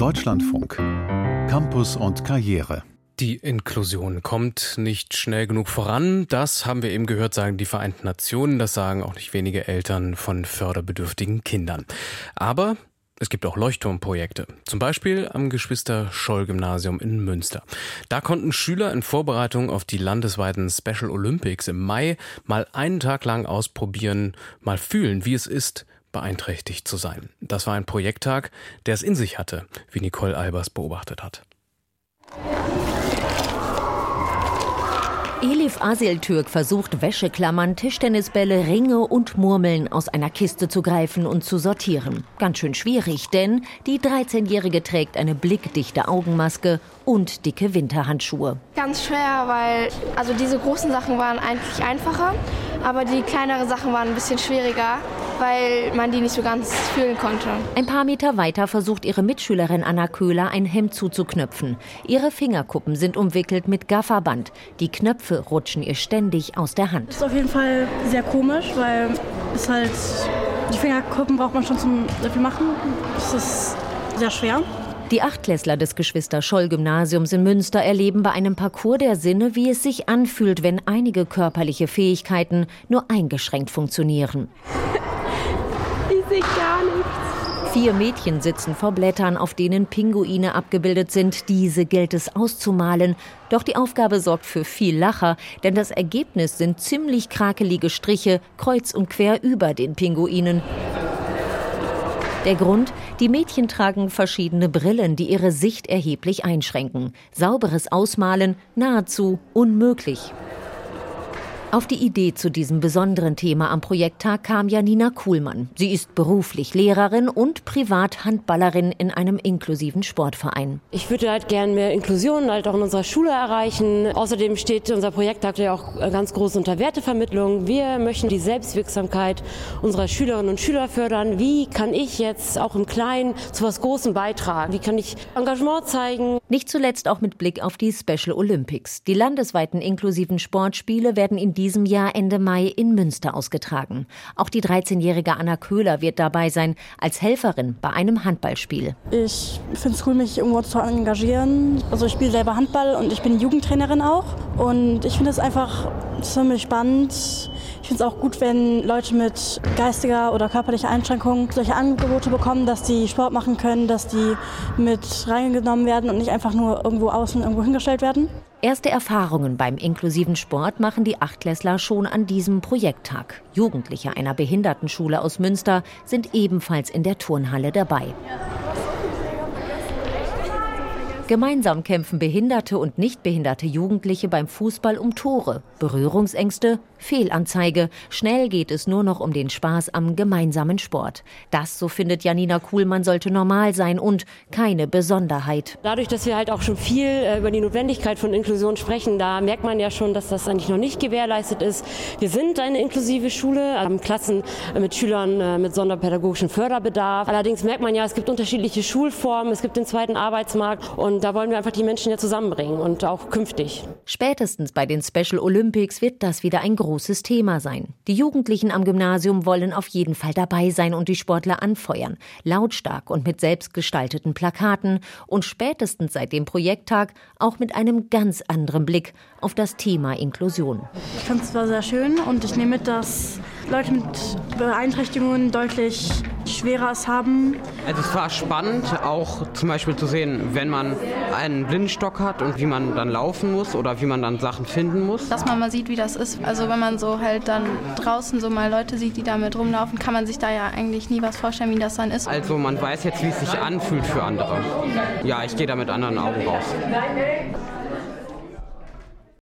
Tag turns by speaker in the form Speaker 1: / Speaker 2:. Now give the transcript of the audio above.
Speaker 1: Deutschlandfunk. Campus und Karriere.
Speaker 2: Die Inklusion kommt nicht schnell genug voran. Das haben wir eben gehört, sagen die Vereinten Nationen. Das sagen auch nicht wenige Eltern von förderbedürftigen Kindern. Aber es gibt auch Leuchtturmprojekte, zum Beispiel am Geschwister-Scholl-Gymnasium in Münster. Da konnten Schüler in Vorbereitung auf die landesweiten Special Olympics im Mai mal einen Tag lang ausprobieren, mal fühlen, wie es ist, beeinträchtigt zu sein. Das war ein Projekttag, der es in sich hatte, wie Nicole Albers beobachtet hat.
Speaker 3: Elif Asiltürk versucht Wäscheklammern, Tischtennisbälle, Ringe und Murmeln aus einer Kiste zu greifen und zu sortieren. Ganz schön schwierig, denn die 13-Jährige trägt eine blickdichte Augenmaske und dicke Winterhandschuhe.
Speaker 4: Ganz schwer, weil also diese großen Sachen waren eigentlich einfacher, aber die kleineren Sachen waren ein bisschen schwieriger weil man die nicht so ganz fühlen konnte.
Speaker 3: Ein paar Meter weiter versucht ihre Mitschülerin Anna Köhler ein Hemd zuzuknöpfen. Ihre Fingerkuppen sind umwickelt mit Gafferband. Die Knöpfe rutschen ihr ständig aus der Hand.
Speaker 5: Das ist auf jeden Fall sehr komisch, weil es halt die Fingerkuppen braucht man schon zum sehr viel machen. Das ist sehr schwer.
Speaker 3: Die Achtklässler des Geschwister-Scholl-Gymnasiums in Münster erleben bei einem Parcours der Sinne, wie es sich anfühlt, wenn einige körperliche Fähigkeiten nur eingeschränkt funktionieren
Speaker 4: sehe gar nichts.
Speaker 3: Vier Mädchen sitzen vor Blättern, auf denen Pinguine abgebildet sind. Diese gilt es auszumalen. Doch die Aufgabe sorgt für viel Lacher, denn das Ergebnis sind ziemlich krakelige Striche kreuz und quer über den Pinguinen. Der Grund, die Mädchen tragen verschiedene Brillen, die ihre Sicht erheblich einschränken. Sauberes Ausmalen nahezu unmöglich. Auf die Idee zu diesem besonderen Thema am Projekttag kam Janina Kuhlmann. Sie ist beruflich Lehrerin und Privathandballerin in einem inklusiven Sportverein.
Speaker 6: Ich würde halt gerne mehr Inklusion halt auch in unserer Schule erreichen. Außerdem steht unser Projekttag ja auch ganz groß unter Wertevermittlung. Wir möchten die Selbstwirksamkeit unserer Schülerinnen und Schüler fördern. Wie kann ich jetzt auch im Kleinen zu was Großem beitragen? Wie kann ich Engagement zeigen?
Speaker 3: Nicht zuletzt auch mit Blick auf die Special Olympics. Die landesweiten inklusiven Sportspiele werden in diesem Jahr Ende Mai in Münster ausgetragen. Auch die 13-jährige Anna Köhler wird dabei sein, als Helferin bei einem Handballspiel.
Speaker 5: Ich finde es cool, mich irgendwo zu engagieren. Also ich spiele selber Handball und ich bin Jugendtrainerin auch. Und ich finde es einfach ziemlich spannend. Ich finde es auch gut, wenn Leute mit geistiger oder körperlicher Einschränkung solche Angebote bekommen, dass die Sport machen können, dass die mit reingenommen werden und nicht einfach nur irgendwo außen irgendwo hingestellt werden.
Speaker 3: Erste Erfahrungen beim inklusiven Sport machen die Achtklässler schon an diesem Projekttag. Jugendliche einer Behindertenschule aus Münster sind ebenfalls in der Turnhalle dabei. Gemeinsam kämpfen behinderte und nicht behinderte Jugendliche beim Fußball um Tore. Berührungsängste, Fehlanzeige. Schnell geht es nur noch um den Spaß am gemeinsamen Sport. Das, so findet Janina Kuhlmann, sollte normal sein und keine Besonderheit.
Speaker 6: Dadurch, dass wir halt auch schon viel äh, über die Notwendigkeit von Inklusion sprechen, da merkt man ja schon, dass das eigentlich noch nicht gewährleistet ist. Wir sind eine inklusive Schule, haben Klassen mit Schülern äh, mit sonderpädagogischem Förderbedarf. Allerdings merkt man ja, es gibt unterschiedliche Schulformen, es gibt den zweiten Arbeitsmarkt und da wollen wir einfach die Menschen ja zusammenbringen und auch künftig.
Speaker 3: Spätestens bei den Special Olympics wird das wieder ein großes Thema sein. Die Jugendlichen am Gymnasium wollen auf jeden Fall dabei sein und die Sportler anfeuern. Lautstark und mit selbstgestalteten Plakaten und spätestens seit dem Projekttag auch mit einem ganz anderen Blick auf das Thema Inklusion.
Speaker 5: Ich fand es war sehr schön und ich nehme mit, dass Leute mit Beeinträchtigungen deutlich schwerer es haben.
Speaker 7: Also es war spannend, auch zum Beispiel zu sehen, wenn man einen Blindenstock hat und wie man dann laufen muss oder wie man dann Sachen finden muss.
Speaker 4: Dass man mal sieht, wie das ist. Also wenn man so halt dann draußen so mal Leute sieht, die damit rumlaufen, kann man sich da ja eigentlich nie was vorstellen, wie das dann ist.
Speaker 7: Also man weiß jetzt, wie es sich anfühlt für andere. Ja, ich gehe da mit anderen Augen raus.